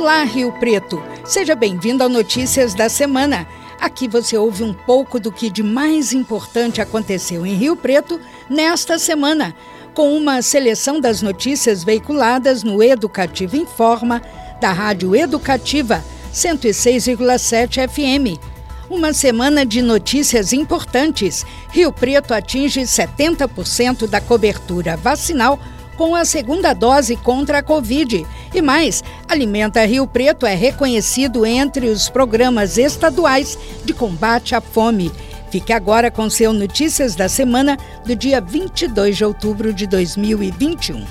Olá, Rio Preto. Seja bem-vindo ao Notícias da Semana. Aqui você ouve um pouco do que de mais importante aconteceu em Rio Preto nesta semana, com uma seleção das notícias veiculadas no Educativo Informa, da Rádio Educativa 106,7 FM. Uma semana de notícias importantes. Rio Preto atinge 70% da cobertura vacinal com a segunda dose contra a Covid. E mais, Alimenta Rio Preto é reconhecido entre os programas estaduais de combate à fome. Fique agora com seu Notícias da Semana do dia 22 de outubro de 2021.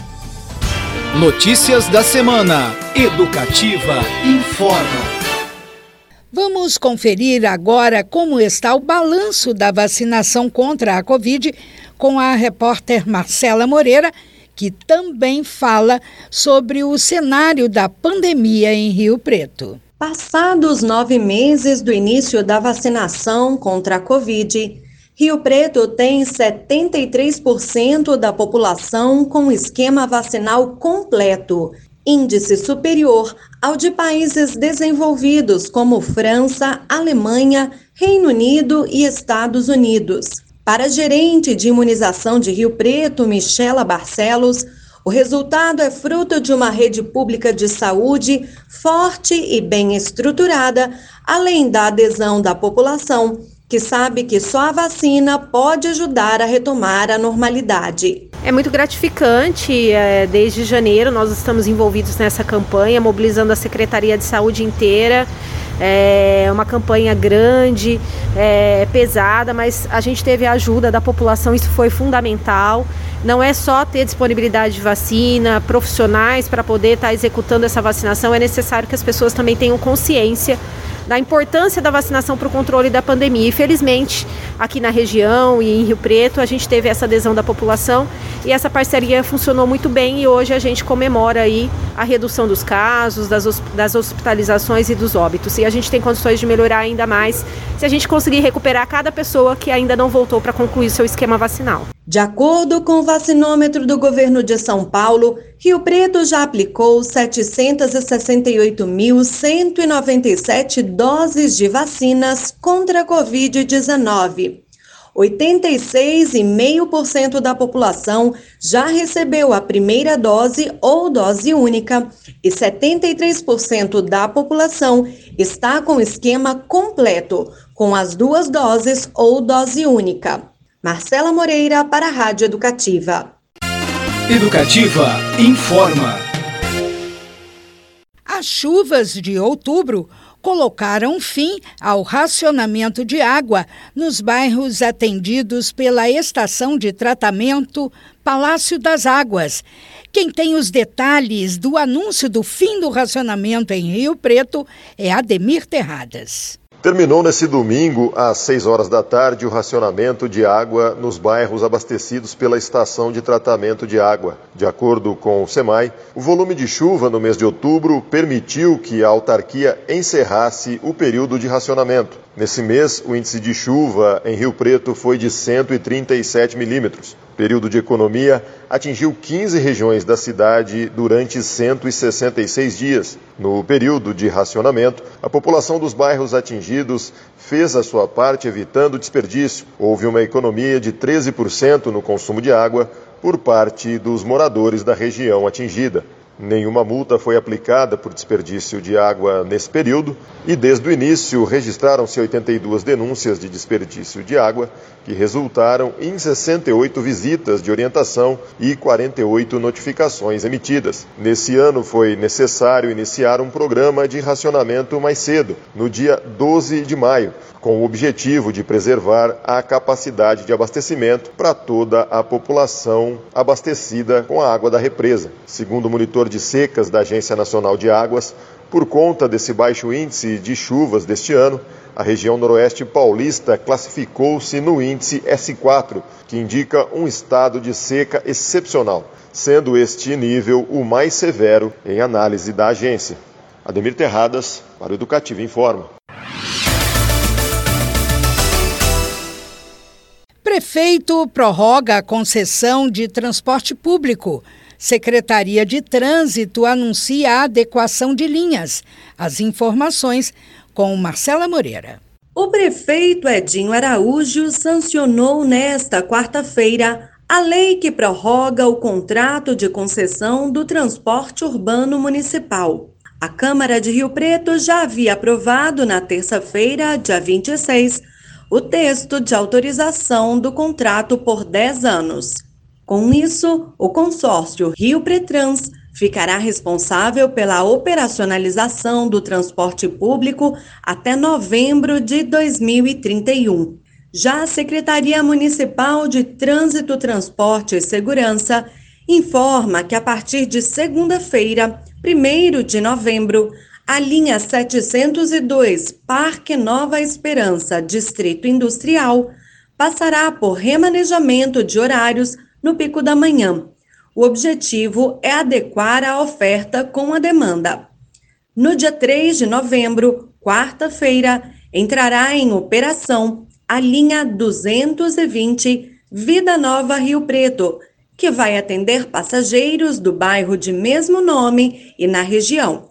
Notícias da Semana. Educativa informa. Vamos conferir agora como está o balanço da vacinação contra a Covid com a repórter Marcela Moreira que também fala sobre o cenário da pandemia em Rio Preto. Passados nove meses do início da vacinação contra a Covid, Rio Preto tem 73% da população com esquema vacinal completo, índice superior ao de países desenvolvidos como França, Alemanha, Reino Unido e Estados Unidos. Para a gerente de imunização de Rio Preto, Michela Barcelos, o resultado é fruto de uma rede pública de saúde forte e bem estruturada, além da adesão da população, que sabe que só a vacina pode ajudar a retomar a normalidade. É muito gratificante. É, desde janeiro, nós estamos envolvidos nessa campanha, mobilizando a Secretaria de Saúde inteira é uma campanha grande, é, pesada, mas a gente teve a ajuda da população, isso foi fundamental. Não é só ter disponibilidade de vacina, profissionais para poder estar tá executando essa vacinação, é necessário que as pessoas também tenham consciência da importância da vacinação para o controle da pandemia. E felizmente, aqui na região e em Rio Preto, a gente teve essa adesão da população e essa parceria funcionou muito bem e hoje a gente comemora aí a redução dos casos, das, das hospitalizações e dos óbitos. E a gente tem condições de melhorar ainda mais se a gente conseguir recuperar cada pessoa que ainda não voltou para concluir seu esquema vacinal. De acordo com o vacinômetro do governo de São Paulo, Rio Preto já aplicou 768.197 doses de vacinas contra a Covid-19. 86,5% da população já recebeu a primeira dose ou dose única e 73% da população está com esquema completo, com as duas doses ou dose única. Marcela Moreira para a Rádio Educativa. Educativa informa. As chuvas de outubro colocaram fim ao racionamento de água nos bairros atendidos pela estação de tratamento Palácio das Águas. Quem tem os detalhes do anúncio do fim do racionamento em Rio Preto é Ademir Terradas. Terminou nesse domingo, às 6 horas da tarde, o racionamento de água nos bairros abastecidos pela estação de tratamento de água. De acordo com o SEMAI, o volume de chuva no mês de outubro permitiu que a autarquia encerrasse o período de racionamento. Nesse mês, o índice de chuva em Rio Preto foi de 137 milímetros. O período de economia atingiu 15 regiões da cidade durante 166 dias. No período de racionamento, a população dos bairros atingidos fez a sua parte evitando desperdício. Houve uma economia de 13% no consumo de água por parte dos moradores da região atingida. Nenhuma multa foi aplicada por desperdício de água nesse período e, desde o início, registraram-se 82 denúncias de desperdício de água, que resultaram em 68 visitas de orientação e 48 notificações emitidas. Nesse ano, foi necessário iniciar um programa de racionamento mais cedo, no dia 12 de maio, com o objetivo de preservar a capacidade de abastecimento para toda a população abastecida com a água da represa. Segundo o monitor de secas da Agência Nacional de Águas, por conta desse baixo índice de chuvas deste ano, a região noroeste paulista classificou-se no índice S4, que indica um estado de seca excepcional, sendo este nível o mais severo em análise da agência. Ademir Terradas, para o Educativo Informa. prefeito prorroga a concessão de transporte público. Secretaria de Trânsito anuncia a adequação de linhas. As informações com Marcela Moreira. O prefeito Edinho Araújo sancionou nesta quarta-feira a lei que prorroga o contrato de concessão do transporte urbano municipal. A Câmara de Rio Preto já havia aprovado na terça-feira, dia 26, o texto de autorização do contrato por 10 anos. Com isso, o consórcio Rio Pretrans ficará responsável pela operacionalização do transporte público até novembro de 2031. Já a Secretaria Municipal de Trânsito, Transporte e Segurança informa que a partir de segunda-feira, 1 de novembro, a linha 702 Parque Nova Esperança, Distrito Industrial, passará por remanejamento de horários no pico da manhã. O objetivo é adequar a oferta com a demanda. No dia 3 de novembro, quarta-feira, entrará em operação a linha 220 Vida Nova Rio Preto, que vai atender passageiros do bairro de mesmo nome e na região.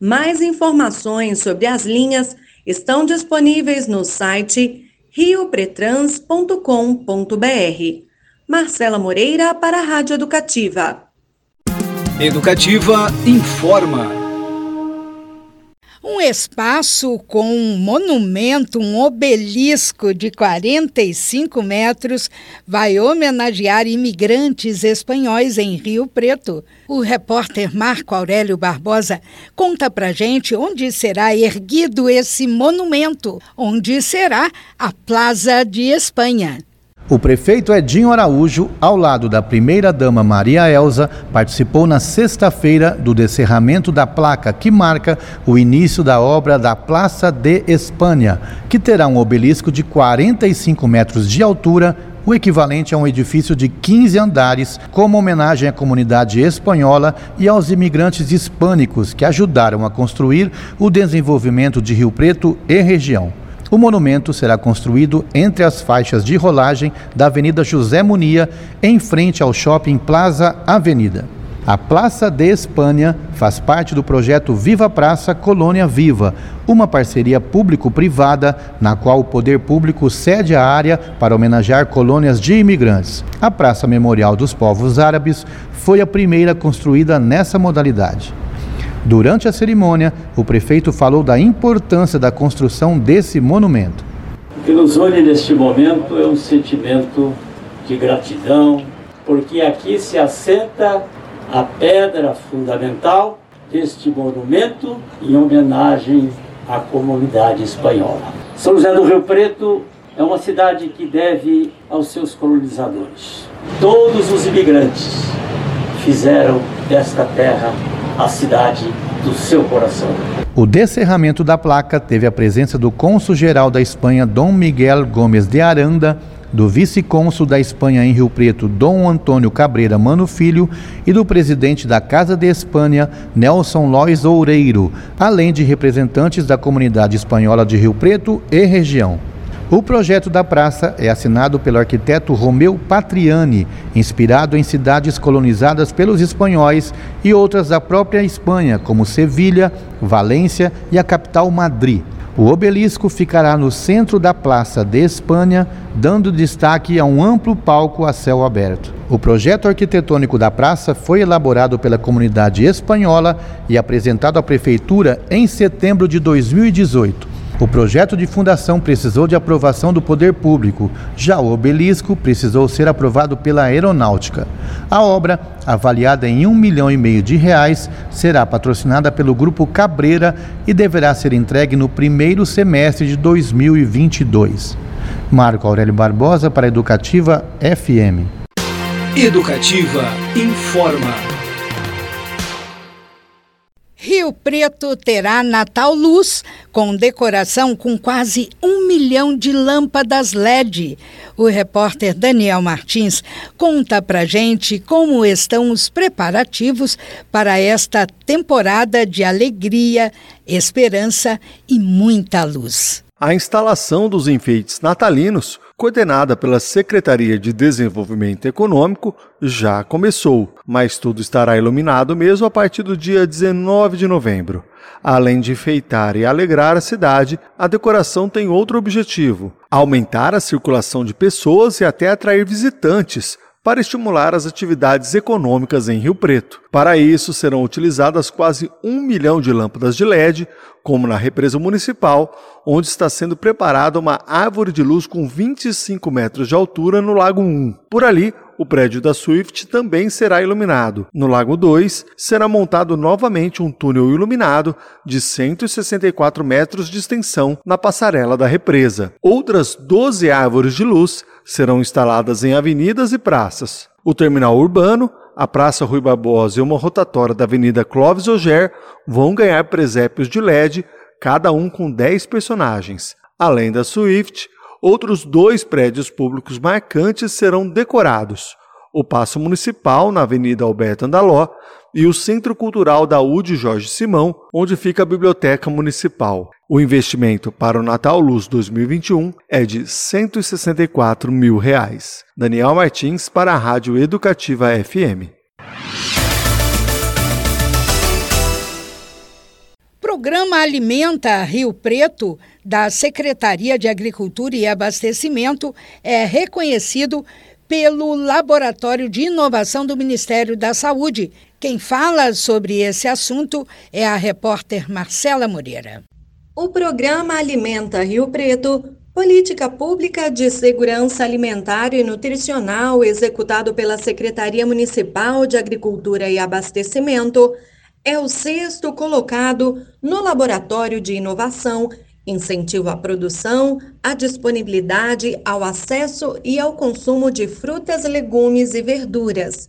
Mais informações sobre as linhas estão disponíveis no site riopretrans.com.br. Marcela Moreira para a Rádio Educativa. Educativa informa. Um espaço com um monumento, um obelisco de 45 metros, vai homenagear imigrantes espanhóis em Rio Preto. O repórter Marco Aurélio Barbosa conta pra gente onde será erguido esse monumento, onde será a Plaza de Espanha. O prefeito Edinho Araújo, ao lado da primeira-dama Maria Elza, participou na sexta-feira do descerramento da placa que marca o início da obra da Praça de Espanha, que terá um obelisco de 45 metros de altura, o equivalente a um edifício de 15 andares, como homenagem à comunidade espanhola e aos imigrantes hispânicos que ajudaram a construir o desenvolvimento de Rio Preto e região. O monumento será construído entre as faixas de rolagem da Avenida José Munia, em frente ao Shopping Plaza Avenida. A Praça de Espanha faz parte do projeto Viva Praça Colônia Viva, uma parceria público-privada na qual o poder público cede a área para homenagear colônias de imigrantes. A Praça Memorial dos Povos Árabes foi a primeira construída nessa modalidade. Durante a cerimônia, o prefeito falou da importância da construção desse monumento. O que nos une neste momento é um sentimento de gratidão, porque aqui se assenta a pedra fundamental deste monumento em homenagem à comunidade espanhola. São José do Rio Preto é uma cidade que deve aos seus colonizadores. Todos os imigrantes fizeram desta terra a cidade do seu coração. O descerramento da placa teve a presença do cônsul-geral da Espanha, Dom Miguel Gomes de Aranda, do vice-cônsul da Espanha em Rio Preto, Dom Antônio Cabreira Mano Filho, e do presidente da Casa de Espanha, Nelson Lois Oureiro, além de representantes da comunidade espanhola de Rio Preto e região. O projeto da praça é assinado pelo arquiteto Romeu Patriani, inspirado em cidades colonizadas pelos espanhóis e outras da própria Espanha, como Sevilha, Valência e a capital Madrid. O obelisco ficará no centro da Praça de Espanha, dando destaque a um amplo palco a céu aberto. O projeto arquitetônico da praça foi elaborado pela comunidade espanhola e apresentado à prefeitura em setembro de 2018. O projeto de fundação precisou de aprovação do poder público, já o obelisco precisou ser aprovado pela aeronáutica. A obra, avaliada em um milhão e meio de reais, será patrocinada pelo Grupo Cabreira e deverá ser entregue no primeiro semestre de 2022. Marco Aurélio Barbosa para Educativa FM. Educativa informa. Rio Preto terá Natal Luz, com decoração com quase um milhão de lâmpadas LED. O repórter Daniel Martins conta pra gente como estão os preparativos para esta temporada de alegria, esperança e muita luz. A instalação dos enfeites natalinos coordenada pela Secretaria de Desenvolvimento Econômico, já começou, mas tudo estará iluminado mesmo a partir do dia 19 de novembro. Além de enfeitar e alegrar a cidade, a decoração tem outro objetivo: aumentar a circulação de pessoas e até atrair visitantes, para estimular as atividades econômicas em Rio Preto. Para isso, serão utilizadas quase um milhão de lâmpadas de LED, como na represa municipal, onde está sendo preparada uma árvore de luz com 25 metros de altura no Lago 1. Por ali, o prédio da Swift também será iluminado. No Lago 2, será montado novamente um túnel iluminado de 164 metros de extensão na passarela da represa. Outras 12 árvores de luz serão instaladas em avenidas e praças. O terminal urbano, a Praça Rui Barbosa e uma rotatória da Avenida Clóvis Auger vão ganhar presépios de LED, cada um com 10 personagens. Além da Swift, outros dois prédios públicos marcantes serão decorados: o Paço Municipal, na Avenida Alberto Andaló, e o Centro Cultural da UD Jorge Simão, onde fica a Biblioteca Municipal. O investimento para o Natal Luz 2021 é de 164 mil reais. Daniel Martins para a Rádio Educativa FM. Programa Alimenta Rio Preto da Secretaria de Agricultura e Abastecimento é reconhecido pelo Laboratório de Inovação do Ministério da Saúde. Quem fala sobre esse assunto é a repórter Marcela Moreira. O programa Alimenta Rio Preto, política pública de segurança alimentar e nutricional executado pela Secretaria Municipal de Agricultura e Abastecimento, é o sexto colocado no Laboratório de Inovação incentivo à produção, à disponibilidade, ao acesso e ao consumo de frutas, legumes e verduras.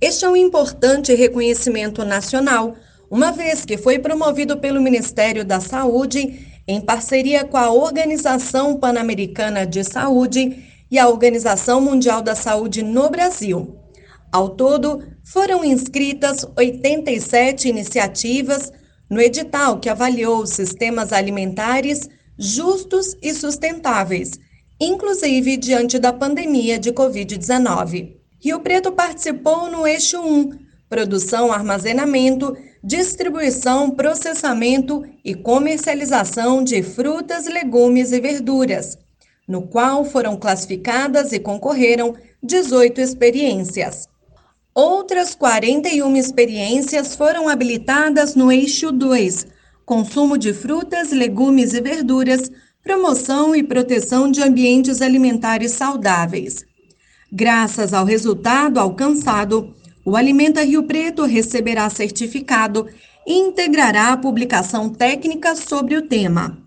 Este é um importante reconhecimento nacional, uma vez que foi promovido pelo Ministério da Saúde em parceria com a Organização Pan-Americana de Saúde e a Organização Mundial da Saúde no Brasil. Ao todo, foram inscritas 87 iniciativas no edital que avaliou sistemas alimentares justos e sustentáveis, inclusive diante da pandemia de Covid-19. Rio Preto participou no eixo 1, produção, armazenamento, distribuição, processamento e comercialização de frutas, legumes e verduras, no qual foram classificadas e concorreram 18 experiências. Outras 41 experiências foram habilitadas no eixo 2, consumo de frutas, legumes e verduras, promoção e proteção de ambientes alimentares saudáveis. Graças ao resultado alcançado, o Alimenta Rio Preto receberá certificado e integrará a publicação técnica sobre o tema.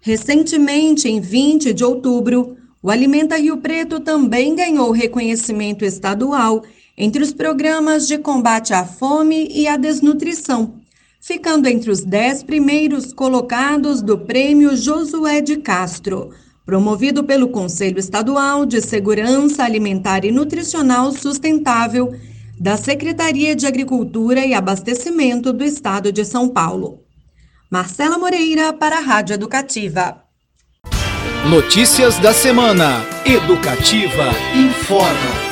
Recentemente, em 20 de outubro, o Alimenta Rio Preto também ganhou reconhecimento estadual entre os programas de combate à fome e à desnutrição, ficando entre os dez primeiros colocados do Prêmio Josué de Castro, promovido pelo Conselho Estadual de Segurança Alimentar e Nutricional Sustentável da Secretaria de Agricultura e Abastecimento do Estado de São Paulo. Marcela Moreira para a Rádio Educativa. Notícias da semana. Educativa informa.